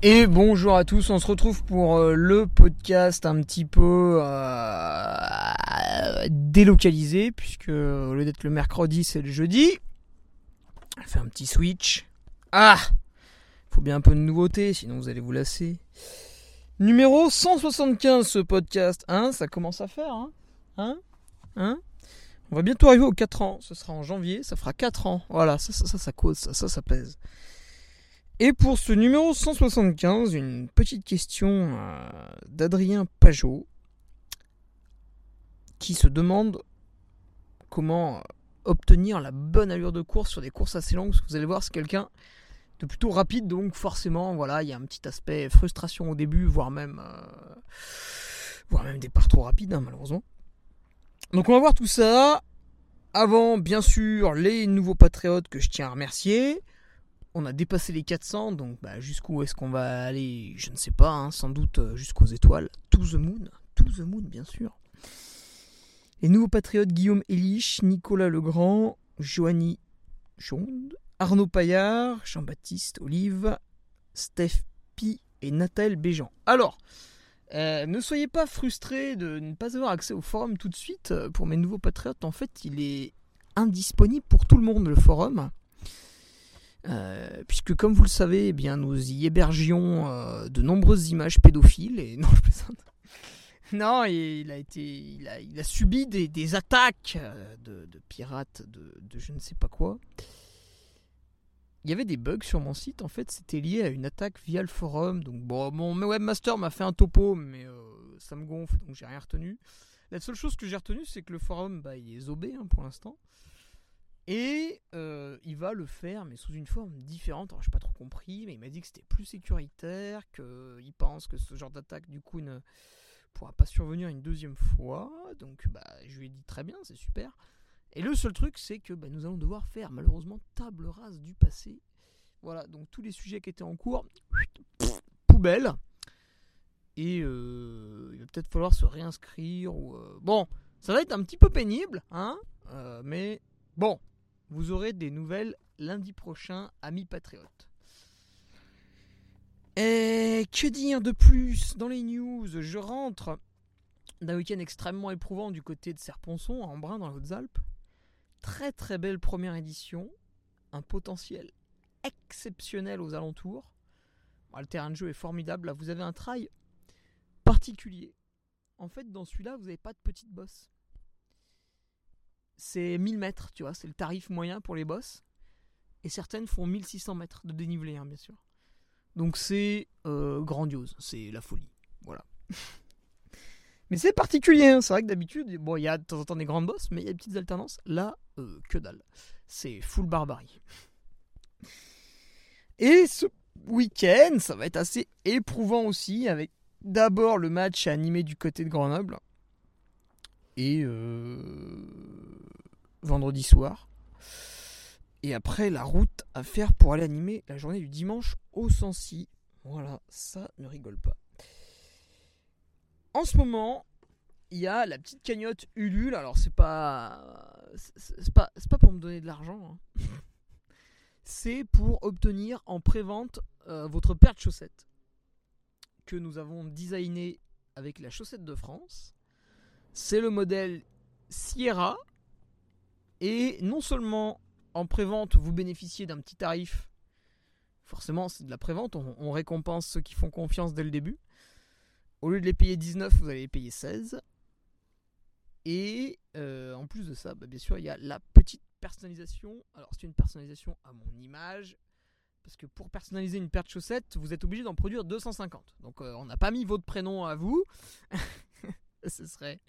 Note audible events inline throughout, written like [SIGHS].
Et bonjour à tous, on se retrouve pour euh, le podcast un petit peu euh, délocalisé, puisque au lieu d'être le mercredi, c'est le jeudi. On fait un petit switch. Ah Faut bien un peu de nouveauté, sinon vous allez vous lasser. Numéro 175 ce podcast, hein Ça commence à faire, hein Hein? Hein? On va bientôt arriver aux 4 ans, ce sera en janvier, ça fera 4 ans. Voilà, ça, ça, ça, ça cause, ça, ça, ça pèse. Et pour ce numéro 175, une petite question euh, d'Adrien Pajot qui se demande comment obtenir la bonne allure de course sur des courses assez longues. Vous allez voir, c'est quelqu'un de plutôt rapide, donc forcément, voilà, il y a un petit aspect frustration au début, voire même, euh, voire parts trop rapides, hein, malheureusement. Donc on va voir tout ça. Avant, bien sûr, les nouveaux patriotes que je tiens à remercier on a dépassé les 400, donc bah, jusqu'où est-ce qu'on va aller Je ne sais pas, hein, sans doute euh, jusqu'aux étoiles. To the moon, to the moon bien sûr. Les nouveaux patriotes Guillaume Elich, Nicolas Legrand, Joanny Jonde, Arnaud Paillard, Jean-Baptiste Olive, Steph Pi et Nathalie Béjean. Alors, euh, ne soyez pas frustrés de ne pas avoir accès au forum tout de suite. Pour mes nouveaux patriotes, en fait, il est indisponible pour tout le monde, le forum. Euh, puisque comme vous le savez, eh bien, nous y hébergions euh, de nombreuses images pédophiles et [LAUGHS] non, je plaisante. Non, il a été, il a, subi des, attaques euh, de, pirates, de, je ne sais pas quoi. Il y avait des bugs sur mon site, en fait, c'était lié à une attaque via le forum. Donc bon, mon webmaster m'a fait un topo, mais ça me gonfle, donc j'ai rien retenu. La seule chose que j'ai retenu, c'est que le forum, bah, il est zobé hein, pour l'instant. Et euh, il va le faire, mais sous une forme différente. Alors, j'ai pas trop compris, mais il m'a dit que c'était plus sécuritaire, qu'il pense que ce genre d'attaque, du coup, ne pourra pas survenir une deuxième fois. Donc, bah, je lui ai dit très bien, c'est super. Et le seul truc, c'est que bah, nous allons devoir faire, malheureusement, table rase du passé. Voilà, donc tous les sujets qui étaient en cours, [SNIFFS] poubelle. Et euh, il va peut-être falloir se réinscrire. Euh, Bon, ça va être un petit peu pénible, hein, mais bon, vous aurez des nouvelles lundi prochain, amis patriotes. Et que dire de plus dans les news? Je rentre d'un week-end extrêmement éprouvant du côté de Serponçon, à Embrun, dans les Hautes-Alpes. Très très belle première édition. Un potentiel exceptionnel aux alentours. le terrain de jeu est formidable. Là, vous avez un trail particulier. En fait, dans celui-là, vous n'avez pas de petite bosse c'est 1000 mètres, tu vois, c'est le tarif moyen pour les bosses. Et certaines font 1600 mètres de dénivelé, hein, bien sûr. Donc c'est euh, grandiose, c'est la folie. Voilà. [LAUGHS] mais c'est particulier, hein. c'est vrai que d'habitude, bon, il y a de temps en temps des grandes bosses, mais il y a des petites alternances. Là, euh, que dalle. C'est full barbarie. Et ce week-end, ça va être assez éprouvant aussi, avec d'abord le match animé du côté de Grenoble. Et euh, vendredi soir. Et après, la route à faire pour aller animer la journée du dimanche au Sancy. Voilà, ça ne rigole pas. En ce moment, il y a la petite cagnotte Ulule. Alors, c'est pas. C'est pas, pas pour me donner de l'argent. Hein. [LAUGHS] c'est pour obtenir en prévente euh, votre paire de chaussettes que nous avons designé avec la chaussette de France. C'est le modèle Sierra. Et non seulement en prévente, vous bénéficiez d'un petit tarif. Forcément, c'est de la prévente. On, on récompense ceux qui font confiance dès le début. Au lieu de les payer 19, vous allez les payer 16. Et euh, en plus de ça, bah, bien sûr, il y a la petite personnalisation. Alors, c'est une personnalisation à mon image. Parce que pour personnaliser une paire de chaussettes, vous êtes obligé d'en produire 250. Donc, euh, on n'a pas mis votre prénom à vous. [LAUGHS] [LAUGHS] Ce serait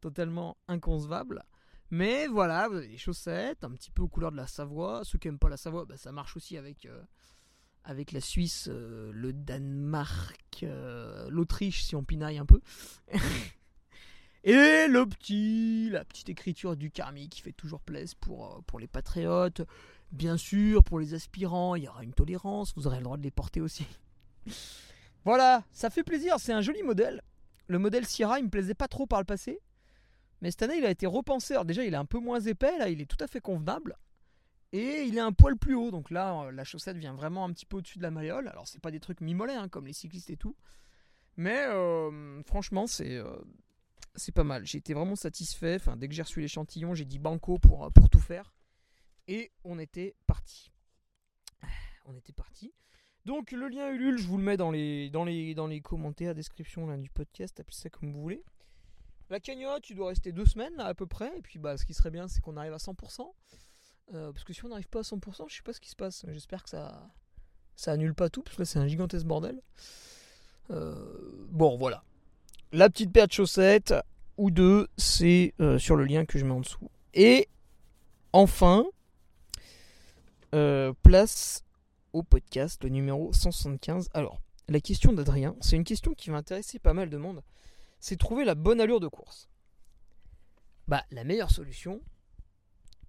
totalement inconcevable. Mais voilà, vous avez des chaussettes, un petit peu aux couleurs de la Savoie. Ceux qui n'aiment pas la Savoie, bah, ça marche aussi avec, euh, avec la Suisse, le Danemark, l'Autriche si on pinaille un peu. [LAUGHS] Et le petit, la petite écriture du Carmi qui fait toujours plaisir pour, euh, pour les patriotes. Bien sûr, pour les aspirants, il y aura une tolérance, vous aurez le droit de les porter aussi. [LAUGHS] voilà, ça fait plaisir, c'est un joli modèle. Le modèle Sierra, il me plaisait pas trop par le passé. Mais cette année, il a été repensé. Alors déjà, il est un peu moins épais, là, il est tout à fait convenable. Et il est un poil plus haut, donc là, euh, la chaussette vient vraiment un petit peu au-dessus de la malléole. Alors, c'est pas des trucs mi-mollets, hein, comme les cyclistes et tout. Mais euh, franchement, c'est c'est pas mal. J'ai été vraiment satisfait. Dès que j'ai reçu l'échantillon, j'ai dit banco pour, euh, pour tout faire. Et on était parti. [SIGHS] On était parti. Donc le lien Ulule, je vous le mets dans les, dans les, commentaires, description là, du podcast, appelez ça comme vous voulez. La cagnotte, tu dois rester deux semaines à peu près. Et puis bah, ce qui serait bien, c'est qu'on arrive à 100%. Euh, parce que si on n'arrive pas à 100%, je sais pas ce qui se passe. J'espère que ça, ça annule pas tout, parce que c'est un gigantesque bordel. Euh, bon, voilà la petite paire de chaussettes ou deux, c'est euh, sur le lien que je mets en dessous. Et enfin, place au podcast, le numéro 175. Alors, la question d'Adrien, c'est une question qui va intéresser pas mal de monde. C'est trouver la bonne allure de course. Bah, la meilleure solution,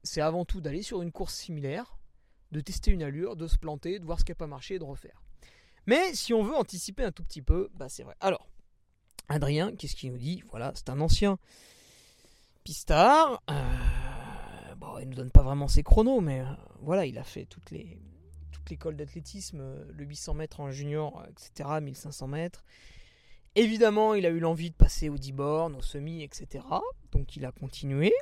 c'est avant tout d'aller sur une course similaire, de tester une allure, de se planter, de voir ce qui n'a pas marché et de refaire. Mais si on veut anticiper un tout petit peu, bah c'est vrai. Alors, Adrien, qu'est-ce qu'il nous dit? Voilà, c'est un ancien pistard. Euh, bon, il ne nous donne pas vraiment ses chronos, mais euh, voilà, il a fait toutes les l'école d'athlétisme, euh, le 800 mètres en junior, etc., 1500 mètres. Évidemment, il a eu l'envie de passer au 10 bornes, au semi, etc. Donc il a continué.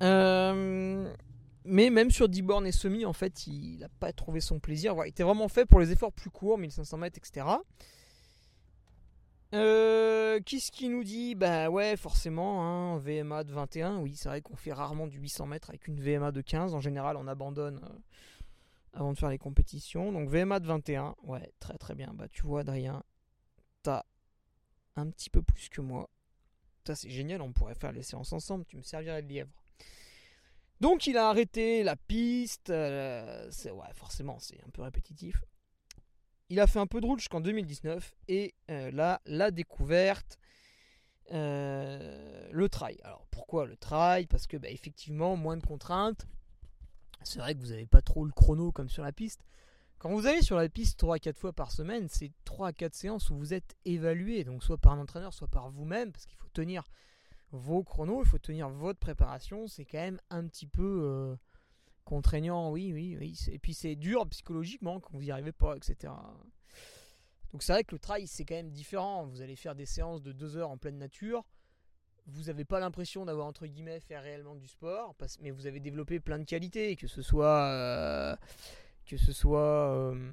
mais même sur 10 bornes et semi, en fait, il n'a pas trouvé son plaisir. il était vraiment fait pour les efforts plus courts, 1500 mètres, etc. Euh, Qu'est-ce qui nous dit? Bah ouais, forcément, hein, VMA de 21. Oui, c'est vrai qu'on fait rarement du 800 mètres avec une VMA de 15. En général, on abandonne euh, avant de faire les compétitions. Donc VMA de 21. Ouais, très très bien. Bah tu vois, Adrien, t'as un petit peu plus que moi. Ça, c'est génial, on pourrait faire les séances ensemble. Tu me servirais de lièvre. Donc il a arrêté la piste. Euh, ouais, forcément, c'est un peu répétitif. Il a fait un peu de route jusqu'en 2019 et euh, là, la découverte, euh, le trail. Alors pourquoi le trail? Parce que bah, effectivement, moins de contraintes. C'est vrai que vous n'avez pas trop le chrono comme sur la piste. Quand vous allez sur la piste 3 à 4 fois par semaine, c'est 3 à 4 séances où vous êtes évalué, donc soit par un entraîneur, soit par vous-même, parce qu'il faut tenir vos chronos, il faut tenir votre préparation. C'est quand même un petit peu euh, contraignant, oui, oui, oui. Et puis c'est dur psychologiquement quand vous n'y arrivez pas, etc. Donc c'est vrai que le trail c'est quand même différent. Vous allez faire des séances de deux heures en pleine nature. Vous n'avez pas l'impression d'avoir entre guillemets fait réellement du sport, mais vous avez développé plein de qualités, que ce soit euh, que ce soit euh,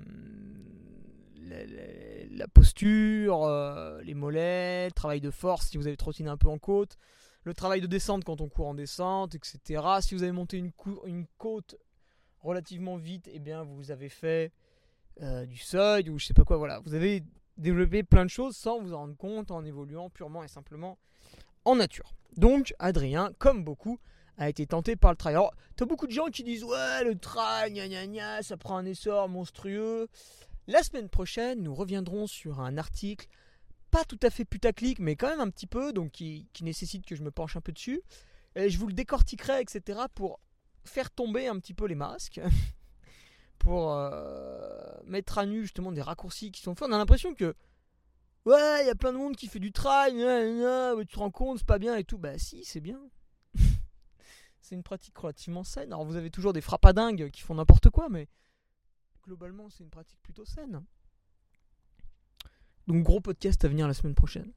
la, posture, euh, les mollets, le travail de force si vous avez trottiné un peu en côte, le travail de descente quand on court en descente, etc. Si vous avez monté une, côte relativement vite, eh bien vous avez fait euh, du seuil ou je sais pas quoi. Voilà, vous avez développé plein de choses sans vous en rendre compte en évoluant purement et simplement en nature. Donc Adrien, comme beaucoup, a été tenté par le trail. Alors, t'as beaucoup de gens qui disent ouais le trail, gna gna gna, ça prend un essor monstrueux. La semaine prochaine, nous reviendrons sur un article pas tout à fait putaclic, mais quand même un petit peu, donc qui, nécessite que je me penche un peu dessus. Et je vous le décortiquerai, etc., pour faire tomber un petit peu les masques, [LAUGHS] pour euh, mettre à nu justement des raccourcis qui sont faits. On a l'impression que Ouais, il y a plein de monde qui fait du trail, tu te rends compte, c'est pas bien et tout. Bah si, c'est bien. [LAUGHS] c'est une pratique relativement saine. Alors vous avez toujours des frappadingues qui font n'importe quoi, mais globalement c'est une pratique plutôt saine. Donc gros podcast à venir la semaine prochaine.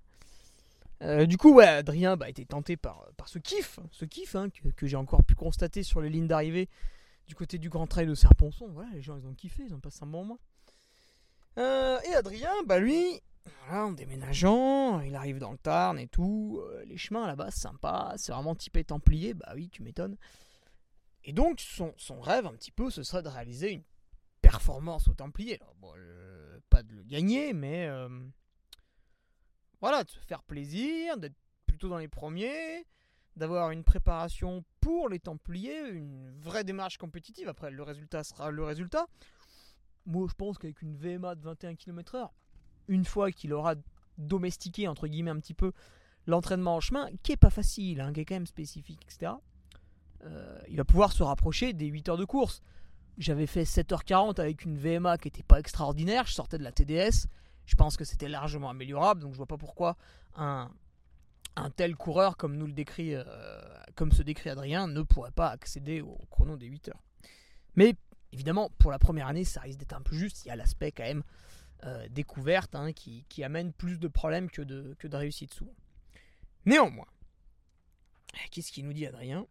Euh, du coup, Adrien bah, a été tenté par, ce kiff, ce kiff hein, que, j'ai encore pu constater sur les lignes d'arrivée du côté du Grand Trail de Serponçon. Voilà, les gens ils ont kiffé, ils ont passé un bon moment. Euh, et Adrien, bah lui, en déménageant, il arrive dans le Tarn et tout. Euh, les chemins là-bas, sympa, c'est vraiment typé templier, bah oui, tu m'étonnes. Et donc, son, son, rêve un petit peu, ce serait de réaliser une performance au templier. bon, de le gagner, mais voilà, de se faire plaisir, d'être plutôt dans les premiers, d'avoir une préparation pour les Templiers, une vraie démarche compétitive. Après, le résultat sera le résultat. Moi, je pense qu'avec une VMA de 21 km/h, une fois qu'il aura domestiqué, entre guillemets, un petit peu l'entraînement en chemin, qui est pas facile, hein, qui est quand même spécifique, etc., euh, il va pouvoir se rapprocher des 8 heures de course. J'avais fait 7h40 avec une VMA qui n'était pas extraordinaire, je sortais de la TDS, je pense que c'était largement améliorable, donc je vois pas pourquoi un, tel coureur comme nous le décrit, euh, comme se décrit Adrien, ne pourrait pas accéder au chrono des 8 heures. Mais évidemment, pour la première année, ça risque d'être un peu juste. Il y a l'aspect quand même euh, découverte hein, qui, amène plus de problèmes que de, que réussite souvent. Néanmoins, qu'est-ce qu'il nous dit Adrien?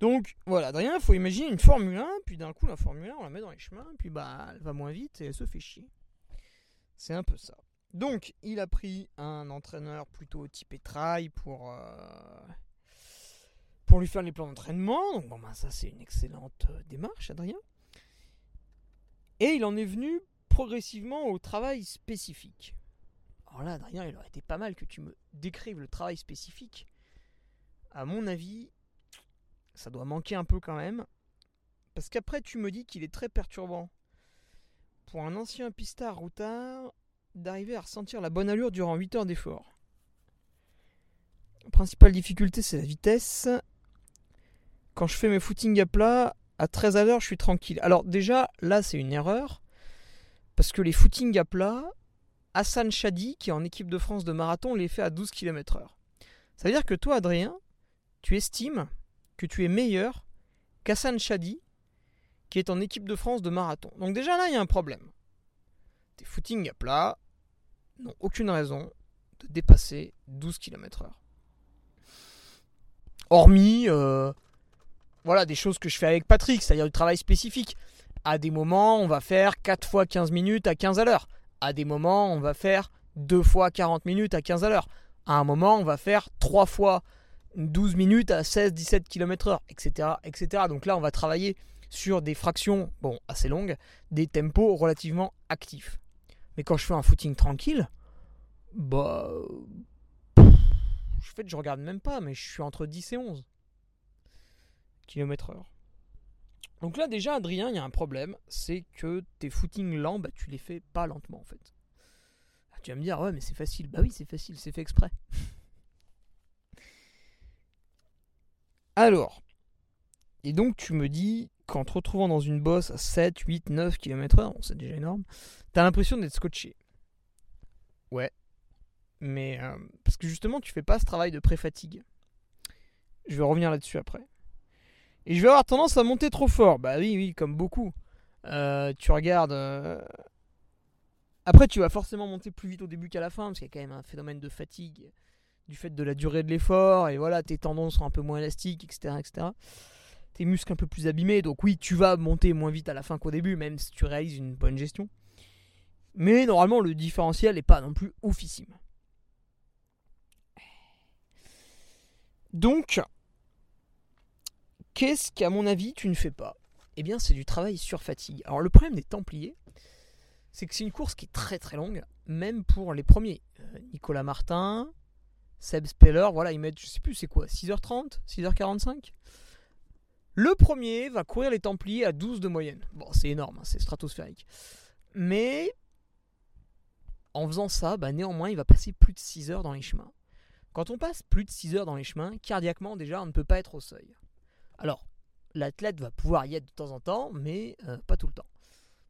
Donc voilà, Adrien, il faut imaginer une Formule 1, puis d'un coup la Formule 1, on la met dans les chemins, puis bah elle va moins vite et elle se fait chier. C'est un peu ça. Donc, il a pris un entraîneur plutôt typé trail pour, euh, pour lui faire les plans d'entraînement. Donc, bon, ben, ça, c'est une excellente euh, démarche, Adrien. Et il en est venu progressivement au travail spécifique. Alors là, Adrien, il aurait été pas mal que tu me décrives le travail spécifique. À mon avis, ça doit manquer un peu quand même. Parce qu'après, tu me dis qu'il est très perturbant pour un ancien pistard routard d'arriver à ressentir la bonne allure durant 8 heures d'effort. La principale difficulté, c'est la vitesse. Quand je fais mes footings à plat, à 13 à l'heure, je suis tranquille. Alors déjà, là, c'est une erreur. Parce que les footings à plat, Hassan Chadi, qui est en équipe de France de marathon, les fait à 12 km heure. Ça veut dire que toi, Adrien, tu estimes que tu es meilleur qu'Hassan Chadi, qui est en équipe de France de marathon. Donc déjà là, il y a un problème. Tes footings à plat n'ont aucune raison de dépasser 12 km/h. Hormis euh, voilà, des choses que je fais avec Patrick, c'est-à-dire du travail spécifique. À des moments, on va faire 4 fois 15 minutes à 15 à l'heure. À des moments, on va faire 2 fois 40 minutes à 15 à l'heure. À un moment, on va faire 3 fois 12 minutes à 16-17 km/h, etc., etc. Donc là, on va travailler sur des fractions bon, assez longues, des tempos relativement actifs. Mais quand je fais un footing tranquille, bah. En fait, je regarde même pas, mais je suis entre 10 et 11 km heure. Donc là, déjà, Adrien, il y a un problème, c'est que tes footings lents, bah, tu les fais pas lentement en fait. Ah, tu vas me dire, ouais, mais c'est facile. Bah oui, c'est facile, c'est fait exprès. [LAUGHS] Alors, et donc tu me dis, qu'en te retrouvant dans une bosse à 7, 8, 9 km/h, c'est déjà énorme, t'as l'impression d'être scotché. Ouais. Mais euh, parce que justement, tu fais pas ce travail de pré-fatigue. Je vais revenir là-dessus après. Et je vais avoir tendance à monter trop fort. Bah oui, oui, comme beaucoup. Euh, tu regardes. Euh, après, tu vas forcément monter plus vite au début qu'à la fin, parce qu'il y a quand même un phénomène de fatigue du fait de la durée de l'effort, et voilà, tes tendons sont un peu moins élastiques, etc. etc tes muscles un peu plus abîmés. Donc oui, tu vas monter moins vite à la fin qu'au début, même si tu réalises une bonne gestion. Mais normalement, le différentiel n'est pas non plus oufissime. Donc, qu'est-ce qu'à mon avis tu ne fais pas? Eh bien, c'est du travail sur fatigue. Alors, le problème des Templiers, c'est que c'est une course qui est très très longue, même pour les premiers. Euh, Nicolas Martin, Seb Speller, voilà, ils mettent, je sais plus, c'est quoi, 6h30 6h45 le premier va courir les Templiers à 12 de moyenne. Bon, c'est énorme, hein, c'est stratosphérique. Mais en faisant ça, bah, néanmoins, il va passer plus de 6 heures dans les chemins. Quand on passe plus de 6 heures dans les chemins, cardiaquement, déjà, on ne peut pas être au seuil. Alors, l'athlète va pouvoir y être de temps en temps, mais euh, pas tout le temps.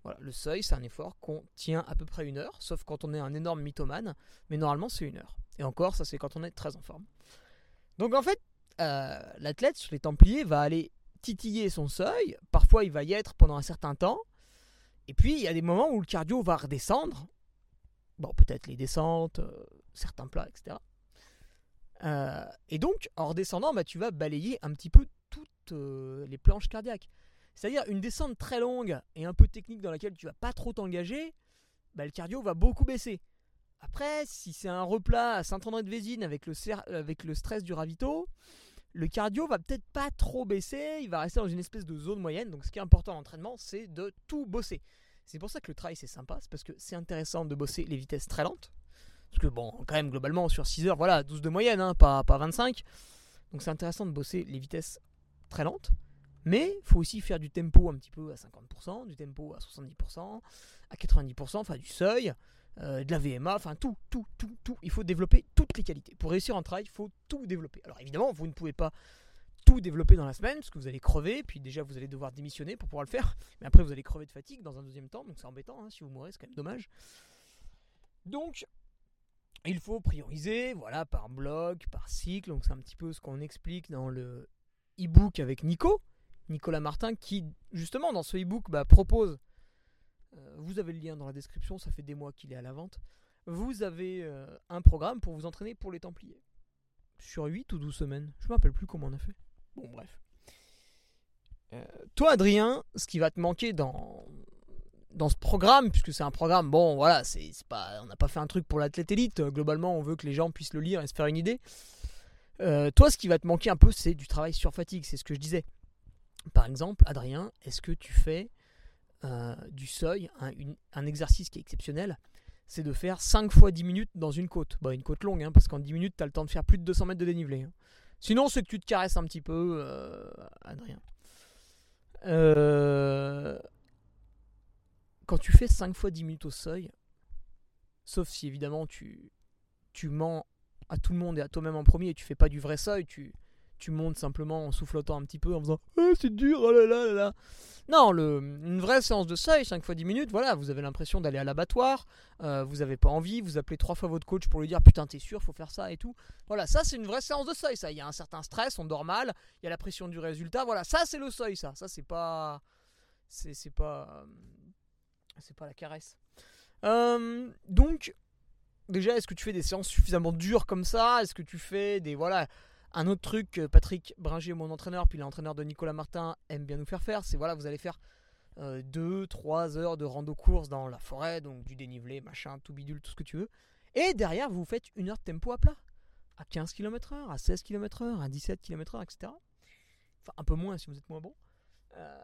Voilà, le seuil, c'est un effort qu'on tient à peu près une heure, sauf quand on est un énorme mythomane, mais normalement c'est une heure. Et encore, ça c'est quand on est très en forme. Donc en fait, euh, l'athlète sur les Templiers va aller titiller son seuil, parfois il va y être pendant un certain temps, et puis il y a des moments où le cardio va redescendre, bon peut-être les descentes, euh, certains plats, etc. Euh, et donc en redescendant, bah, tu vas balayer un petit peu toutes les planches cardiaques. C'est-à-dire une descente très longue et un peu technique dans laquelle tu vas pas trop t'engager, bah, le cardio va beaucoup baisser. Après, si c'est un replat à Saint-André-de-Vésine avec le, stress du ravito, le cardio va peut-être pas trop baisser, il va rester dans une espèce de zone moyenne. Donc ce qui est important en entraînement, c'est de tout bosser. C'est pour ça que le trail c'est sympa, c'est parce que c'est intéressant de bosser les vitesses très lentes. Parce que bon, quand même globalement sur 6 heures, voilà, 12 de moyenne, hein, pas, pas 25. Donc c'est intéressant de bosser les vitesses très lentes. Mais il faut aussi faire du tempo un petit peu à 50%, du tempo à 70%, à 90%, enfin du seuil, euh, de la VMA, enfin tout, tout, tout, tout. Il faut développer toutes les qualités. Pour réussir en trail, il faut tout développer. Alors évidemment, vous ne pouvez pas tout développer dans la semaine, parce que vous allez crever, puis déjà vous allez devoir démissionner pour pouvoir le faire. [LAUGHS] Mais après, vous allez crever de fatigue dans un deuxième temps, donc c'est embêtant, hein, si vous mourrez, c'est quand même dommage. Donc, il faut prioriser, voilà, par bloc, par cycle. Donc c'est un petit peu ce qu'on explique dans le e-book avec Nico. Nicolas Martin, qui justement dans ce e-book bah, propose, vous avez le lien dans la description, ça fait des mois qu'il est à la vente, vous avez euh, un programme pour vous entraîner pour les Templiers. Sur 8 ou 12 semaines, je ne me rappelle plus comment on a fait. Bon bref. Euh, toi Adrien, ce qui va te manquer dans, dans ce programme, puisque c'est un programme, bon voilà, c'est pas, on n'a pas fait un truc pour l'athlète élite, globalement on veut que les gens puissent le lire et se faire une idée. toi ce qui va te manquer un peu c'est du travail sur fatigue, c'est ce que je disais. Par exemple, Adrien, est-ce que tu fais euh, du seuil, un, exercice qui est exceptionnel, c'est de faire 5 fois 10 minutes dans une côte. Bah, une côte longue, hein, parce qu'en 10 minutes, tu as le temps de faire plus de 200 mètres de dénivelé. Hein. Sinon, c'est que tu te caresses un petit peu, euh, Adrien. Euh, quand tu fais 5 fois 10 minutes au seuil, sauf si évidemment tu, tu mens à tout le monde et à toi-même en premier et tu fais pas du vrai seuil, tu, tu montes simplement en soufflotant un petit peu, en faisant ah, c'est dur, oh là là là. Non, une vraie séance de seuil, 5 fois 10 minutes, voilà, vous avez l'impression d'aller à l'abattoir, euh, vous n'avez pas envie, vous appelez trois fois votre coach pour lui dire putain, t'es sûr, faut faire ça et tout. Voilà, ça c'est une vraie séance de seuil, ça. Il y a un certain stress, on dort mal, il y a la pression du résultat, voilà, ça c'est le seuil, ça. Ça c'est pas. C'est pas. C'est pas la caresse. Euh, donc, déjà, est-ce que tu fais des séances suffisamment dures comme ça? Est-ce que tu fais des. Voilà un autre truc Patrick Bringer, mon entraîneur, puis l'entraîneur de Nicolas Martin, aime bien nous faire faire, c'est voilà, vous allez faire 2-3 euh, heures de rando course dans la forêt, donc du dénivelé, machin, tout bidule, tout ce que tu veux. Et derrière, vous faites une heure de tempo à plat. À 15 km/h, à 16 km/h, à 17 km/h, etc. Enfin, un peu moins si vous êtes moins bon. Euh,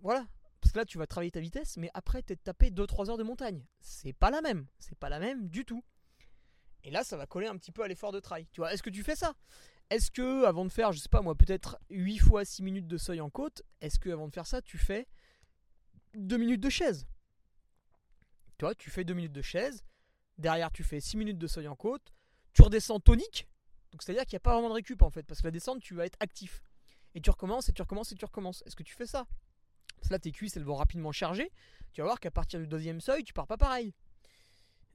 voilà. Parce que là, tu vas travailler ta vitesse, mais après, t'es tapé 2-3 heures de montagne. C'est pas la même. C'est pas la même du tout. Et là, ça va coller un petit peu à l'effort de trail. Tu vois, est-ce que tu fais ça? Est-ce que avant de faire, je sais pas moi, peut-être 8 fois 6 minutes de seuil en côte, est-ce que avant de faire ça, tu fais 2 minutes de chaise? Toi, tu fais 2 minutes de chaise, derrière tu fais 6 minutes de seuil en côte, tu redescends tonique, donc c'est-à-dire qu'il n'y a pas vraiment de récup en fait, parce que la descente, tu vas être actif. Et tu recommences, et tu recommences, et tu recommences. Est-ce que tu fais ça? Parce que là, tes cuisses, elles vont rapidement charger. Tu vas voir qu'à partir du deuxième seuil, tu pars pas pareil.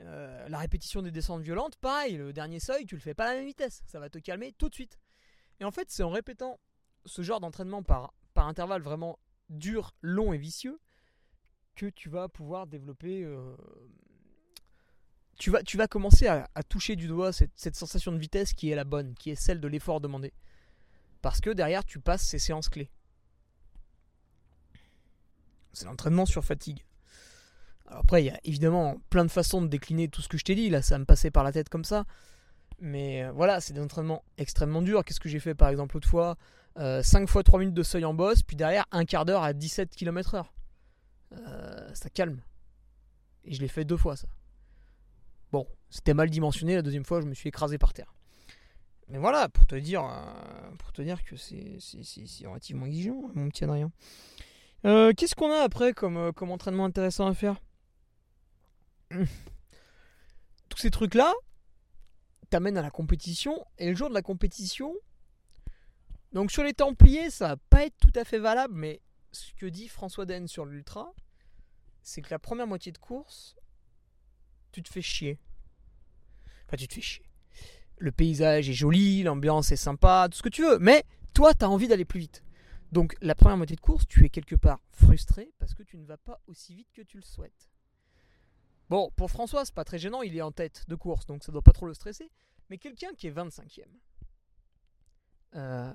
Euh, la répétition des descentes violentes, pareil, le dernier seuil, tu le fais pas à la même vitesse, ça va te calmer tout de suite. Et en fait, c'est en répétant ce genre d'entraînement par, par intervalle vraiment dur, long et vicieux que tu vas pouvoir développer. Euh, tu, vas, commencer à, toucher du doigt cette, sensation de vitesse qui est la bonne, qui est celle de l'effort demandé. Parce que derrière, tu passes ces séances clés. C'est l'entraînement sur fatigue après, il y a évidemment plein de façons de décliner tout ce que je t'ai dit. Là, ça me passait par la tête comme ça. Mais euh, voilà, c'est des entraînements extrêmement durs. Qu'est-ce que j'ai fait par exemple l'autre fois? 5 euh, fois 3 minutes de seuil en boss, puis derrière un quart d'heure à 17 km/h. Euh, ça calme. Et je l'ai fait deux fois ça. Bon, c'était mal dimensionné. La deuxième fois, je me suis écrasé par terre. Mais voilà, pour te dire, pour te dire que c'est relativement exigeant, mon petit Adrien. Qu'est-ce qu'on a après comme, comme entraînement intéressant à faire? [CLEARS THROAT] tous ces trucs-là t'amènent à la compétition. Et le jour de la compétition, donc sur les Templiers, ça va pas être tout à fait valable, mais ce que dit François Den sur l'Ultra, c'est que la première moitié de course, tu te fais chier. Enfin, tu te fais chier. Le paysage est joli, l'ambiance est sympa, tout ce que tu veux, mais toi, tu as envie d'aller plus vite. Donc, la première moitié de course, tu es quelque part frustré parce que tu ne vas pas aussi vite que tu le souhaites. Bon, pour François, c'est pas très gênant, il est en tête de course, donc ça doit pas trop le stresser. Mais quelqu'un qui est 25e, euh,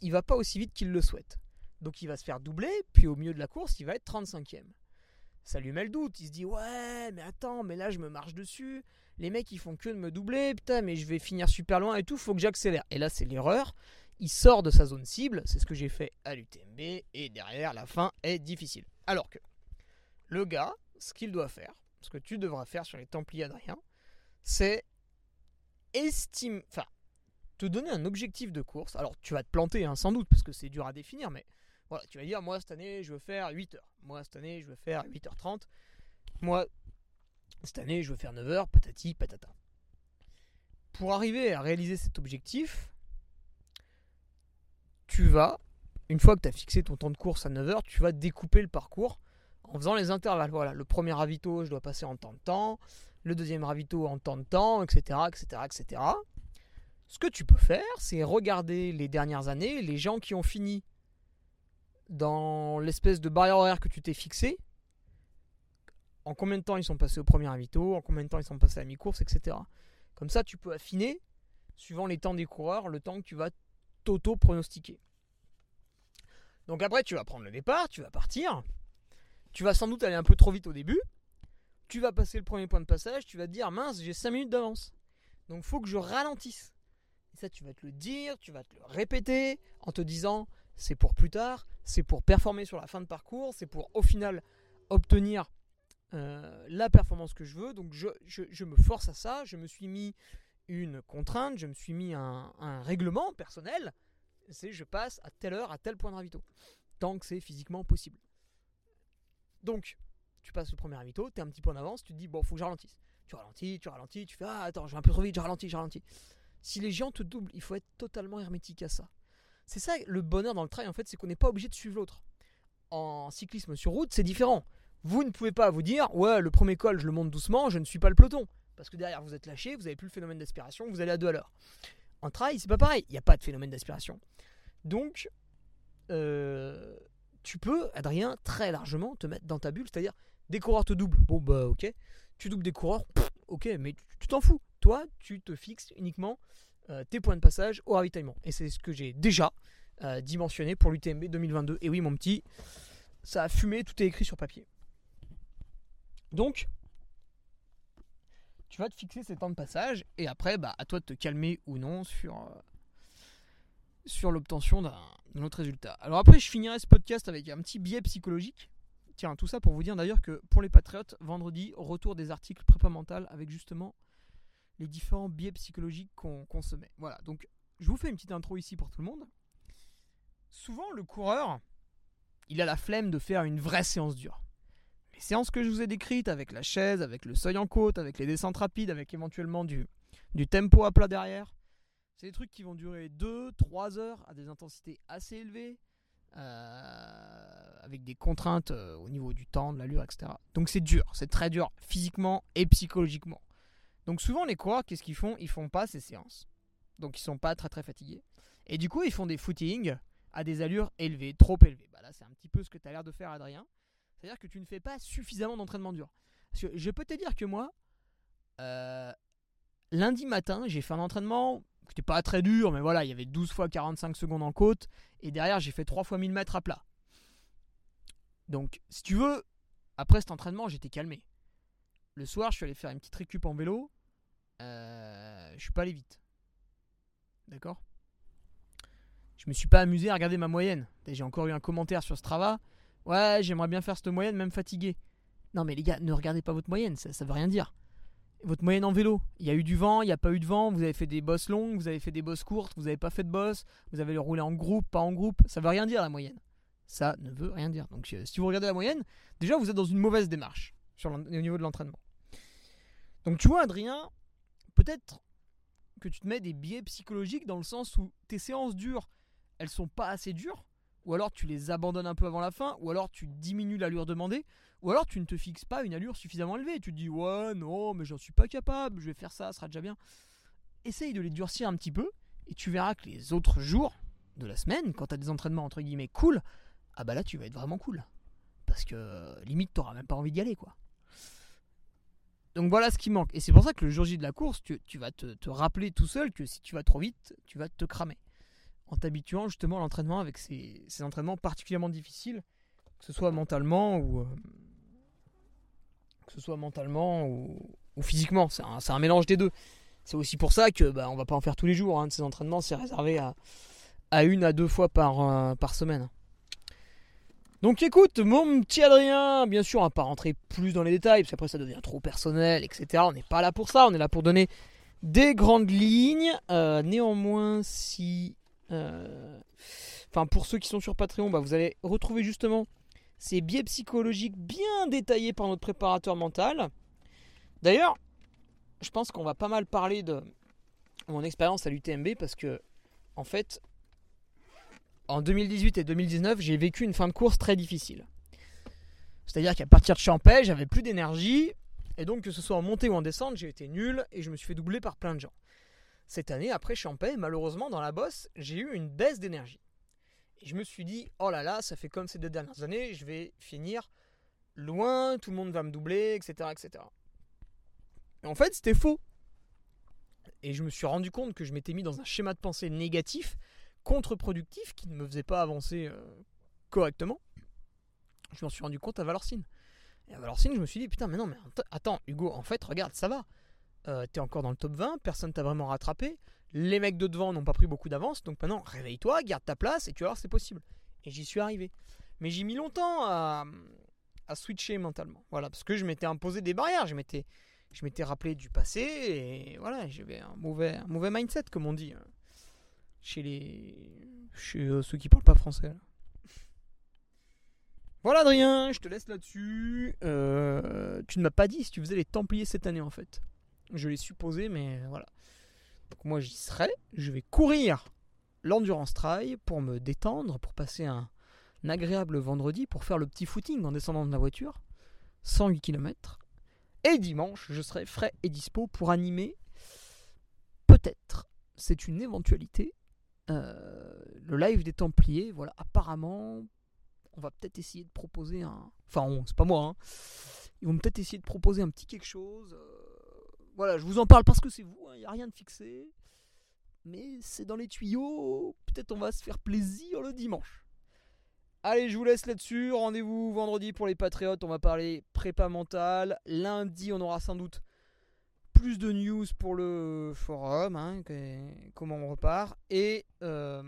il va pas aussi vite qu'il le souhaite. Donc il va se faire doubler, puis au milieu de la course, il va être 35e. Ça lui met le doute, il se dit ouais, mais attends, mais là je me marche dessus. Les mecs ils font que de me doubler, putain, mais je vais finir super loin et tout, faut que j'accélère. Et là c'est l'erreur. Il sort de sa zone cible, c'est ce que j'ai fait à l'UTMB, et derrière la fin est difficile. Alors que le gars, ce qu'il doit faire, ce que tu devras faire sur les Templiers Adrien, c'est estime, enfin, te donner un objectif de course. Alors, tu vas te planter, hein, sans doute, parce que c'est dur à définir, mais voilà, tu vas dire, moi, cette année, je veux faire 8 heures. Moi, cette année, je veux faire 8h30. Moi, cette année, je veux faire 9 heures, patati, patata. Pour arriver à réaliser cet objectif, tu vas, une fois que tu as fixé ton temps de course à 9 heures, tu vas découper le parcours en faisant les intervalles. Voilà, le premier ravito, je dois passer en temps de temps, le deuxième ravito en temps de temps, etc., etc., etc. Ce que tu peux faire, c'est regarder les dernières années, les gens qui ont fini dans l'espèce de barrière horaire que tu t'es fixé, en combien de temps ils sont passés au premier ravito, en combien de temps ils sont passés à mi-course, etc. Comme ça, tu peux affiner, suivant les temps des coureurs, le temps que tu vas t'auto-pronostiquer. Donc après, tu vas prendre le départ, tu vas partir, tu vas sans doute aller un peu trop vite au début. Tu vas passer le premier point de passage, tu vas te dire mince, j'ai 5 minutes d'avance. Donc faut que je ralentisse. Et ça, tu vas te le dire, tu vas te le répéter en te disant c'est pour plus tard, c'est pour performer sur la fin de parcours, c'est pour au final obtenir euh, la performance que je veux. Donc je, me force à ça, je me suis mis une contrainte, je me suis mis un, un règlement personnel. C'est je passe à telle heure, à tel point de ravito. Tant que c'est physiquement possible. Donc, tu passes le premier tu es un petit peu en avance, tu te dis, bon, faut que je ralentisse. Tu ralentis, tu ralentis, tu fais, ah, attends, je vais un peu trop vite, je ralentis, je ralentis. Si les gens te doublent, il faut être totalement hermétique à ça. C'est ça le bonheur dans le trail, en fait, c'est qu'on n'est pas obligé de suivre l'autre. En cyclisme sur route, c'est différent. Vous ne pouvez pas vous dire, ouais, le premier col, je le monte doucement, je ne suis pas le peloton. Parce que derrière, vous êtes lâché, vous n'avez plus le phénomène d'aspiration, vous allez à deux à l'heure. En trail, c'est pas pareil, il n'y a pas de phénomène d'aspiration. Donc, euh, tu peux, Adrien, très largement te mettre dans ta bulle. C'est-à-dire, des coureurs te doublent. Bon, bah, ok. Tu doubles des coureurs, ok, mais tu t'en fous. Toi, tu te fixes uniquement euh, tes points de passage au ravitaillement. Et c'est ce que j'ai déjà euh, dimensionné pour l'UTMB 2022. Et oui, mon petit, ça a fumé, tout est écrit sur papier. Donc, tu vas te fixer ces temps de passage et après, bah, à toi de te calmer ou non sur, euh, sur l'obtention d'un autre résultat. Alors après, je finirai ce podcast avec un petit biais psychologique. Tiens, tout ça pour vous dire d'ailleurs que pour les Patriotes, vendredi, retour des articles prépa mental avec justement les différents biais psychologiques qu'on se met. Voilà, donc je vous fais une petite intro ici pour tout le monde. Souvent, le coureur, il a la flemme de faire une vraie séance dure. Les séances que je vous ai décrites avec la chaise, avec le seuil en côte, avec les descentes rapides, avec éventuellement du, du tempo à plat derrière, c'est des trucs qui vont durer 2-3 heures à des intensités assez élevées, euh, avec des contraintes euh, au niveau du temps, de l'allure, etc. Donc c'est dur, c'est très dur physiquement et psychologiquement. Donc souvent les coureurs, qu'est-ce qu'ils font? Ils font pas ces séances. Donc ils sont pas très très fatigués. Et du coup, ils font des footings à des allures élevées, trop élevées. Bah là, c'est un petit peu ce que tu as l'air de faire, Adrien. C'est-à-dire que tu ne fais pas suffisamment d'entraînement dur. Parce que je peux te dire que moi, euh, lundi matin, j'ai fait un entraînement c'était pas très dur, mais voilà, il y avait 12 fois 45 secondes en côte. Et derrière, j'ai fait 3 fois 1000 mètres à plat. Donc, si tu veux, après cet entraînement, j'étais calmé. Le soir, je suis allé faire une petite récup en vélo. Euh, je suis pas allé vite. D'accord? Je me suis pas amusé à regarder ma moyenne. J'ai encore eu un commentaire sur Strava. Ouais, j'aimerais bien faire cette moyenne, même fatigué. Non, mais les gars, ne regardez pas votre moyenne, ça, ça veut rien dire votre moyenne en vélo. Il y a eu du vent, il n'y a pas eu de vent, vous avez fait des bosses longues, vous avez fait des bosses courtes, vous n'avez pas fait de bosses, vous avez roulé en groupe, pas en groupe. Ça veut rien dire la moyenne. Ça ne veut rien dire. Donc euh, si vous regardez la moyenne, déjà vous êtes dans une mauvaise démarche sur au niveau de l'entraînement. Donc tu vois Adrien, peut-être que tu te mets des biais psychologiques dans le sens où tes séances dures, elles sont pas assez dures ou alors tu les abandonnes un peu avant la fin, ou alors tu diminues l'allure demandée, ou alors tu ne te fixes pas une allure suffisamment élevée. Tu te dis ouais non mais j'en suis pas capable, je vais faire ça, ça sera déjà bien. Essaye de les durcir un petit peu et tu verras que les autres jours de la semaine, quand tu des entraînements entre guillemets cool, ah bah là tu vas être vraiment cool. Parce que limite t'auras même pas envie d'y aller quoi. Donc voilà ce qui manque. Et c'est pour ça que le jour J de la course, tu, vas te, rappeler tout seul que si tu vas trop vite, tu vas te cramer. En t'habituant justement à l'entraînement avec ces, entraînements particulièrement difficiles, que ce soit mentalement ou, euh, que ce soit mentalement ou, physiquement. C'est un, mélange des deux. C'est aussi pour ça que bah, va pas en faire tous les jours. Hein, de ces entraînements, c'est réservé à, une à deux fois par, euh, par semaine. Donc écoute, mon petit Adrien, bien sûr, on va pas rentrer plus dans les détails, parce qu'après ça devient trop personnel, etc. On n'est pas là pour ça, on est là pour donner des grandes lignes. Euh, néanmoins, si... Euh, enfin, pour ceux qui sont sur Patreon, bah, vous allez retrouver justement ces biais psychologiques bien détaillés par notre préparateur mental. D'ailleurs, je pense qu'on va pas mal parler de mon expérience à l'UTMB parce que, en fait, en 2018 et 2019, j'ai vécu une fin de course très difficile. C'est-à-dire qu'à partir de Champais, j'avais plus d'énergie et donc que ce soit en montée ou en descente, j'ai été nul et je me suis fait doubler par plein de gens. Cette année, après Champais, malheureusement, dans la bosse, j'ai eu une baisse d'énergie. Et je me suis dit, oh là là, ça fait comme ces deux dernières années, je vais finir loin, tout le monde va me doubler, etc. etc. Et en fait, c'était faux. Et je me suis rendu compte que je m'étais mis dans un schéma de pensée négatif, contre-productif, qui ne me faisait pas avancer euh, correctement. Je m'en suis rendu compte à Valorcine. Et à Valorcine, je me suis dit, putain, mais non, mais attends, Hugo, en fait, regarde, ça va. Euh, t'es encore dans le top 20, personne t'a vraiment rattrapé. Les mecs de devant n'ont pas pris beaucoup d'avance, donc maintenant réveille-toi, garde ta place et tu vas voir c'est possible. Et j'y suis arrivé. Mais j'ai mis longtemps à, switcher mentalement. Voilà, parce que je m'étais imposé des barrières, je m'étais, je m'étais rappelé du passé et voilà, j'avais un mauvais, mauvais mindset comme on dit euh, chez les, chez euh, ceux qui parlent pas français. Voilà Adrien, je te laisse là-dessus. Tu ne m'as pas dit si tu faisais les Templiers cette année en fait. Je l'ai supposé, mais voilà. Donc moi j'y serai, je vais courir l'endurance trail pour me détendre, pour passer un, agréable vendredi, pour faire le petit footing en descendant de la voiture, 108 km. Et dimanche, je serai frais et dispo pour animer, peut-être, c'est une éventualité, euh, le live des Templiers. Voilà, apparemment, on va peut-être essayer de proposer un... Enfin, c'est pas moi, hein. Ils vont peut-être essayer de proposer un petit quelque chose. Euh, voilà, je vous en parle parce que c'est vous, il hein, n'y a rien de fixé. Mais c'est dans les tuyaux, peut-être on va se faire plaisir le dimanche. Allez, je vous laisse là-dessus. Rendez-vous vendredi pour les Patriotes. On va parler prépa mentale. Lundi, on aura sans doute plus de news pour le forum. Hein, comment on repart. Et euh,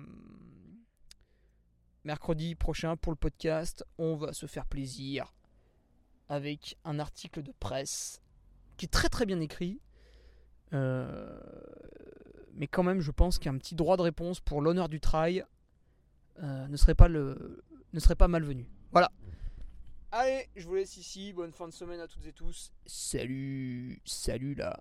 mercredi prochain pour le podcast, on va se faire plaisir avec un article de presse qui est très très bien écrit. Euh, mais quand même, je pense qu'un petit droit de réponse pour l'honneur du trail euh, ne, serait pas le, ne serait pas malvenu. Voilà. Allez, je vous laisse ici. Bonne fin de semaine à toutes et tous. Salut, salut là.